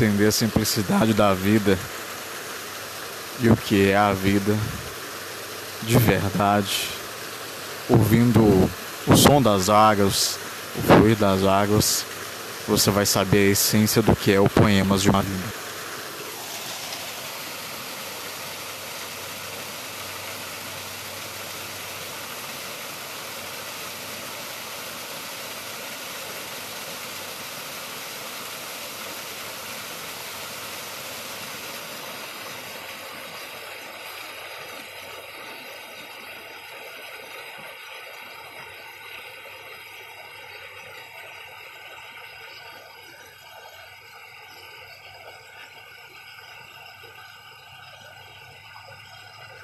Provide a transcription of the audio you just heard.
entender a simplicidade da vida e o que é a vida de verdade, ouvindo o som das águas, o fluir das águas, você vai saber a essência do que é o Poemas de uma Vida.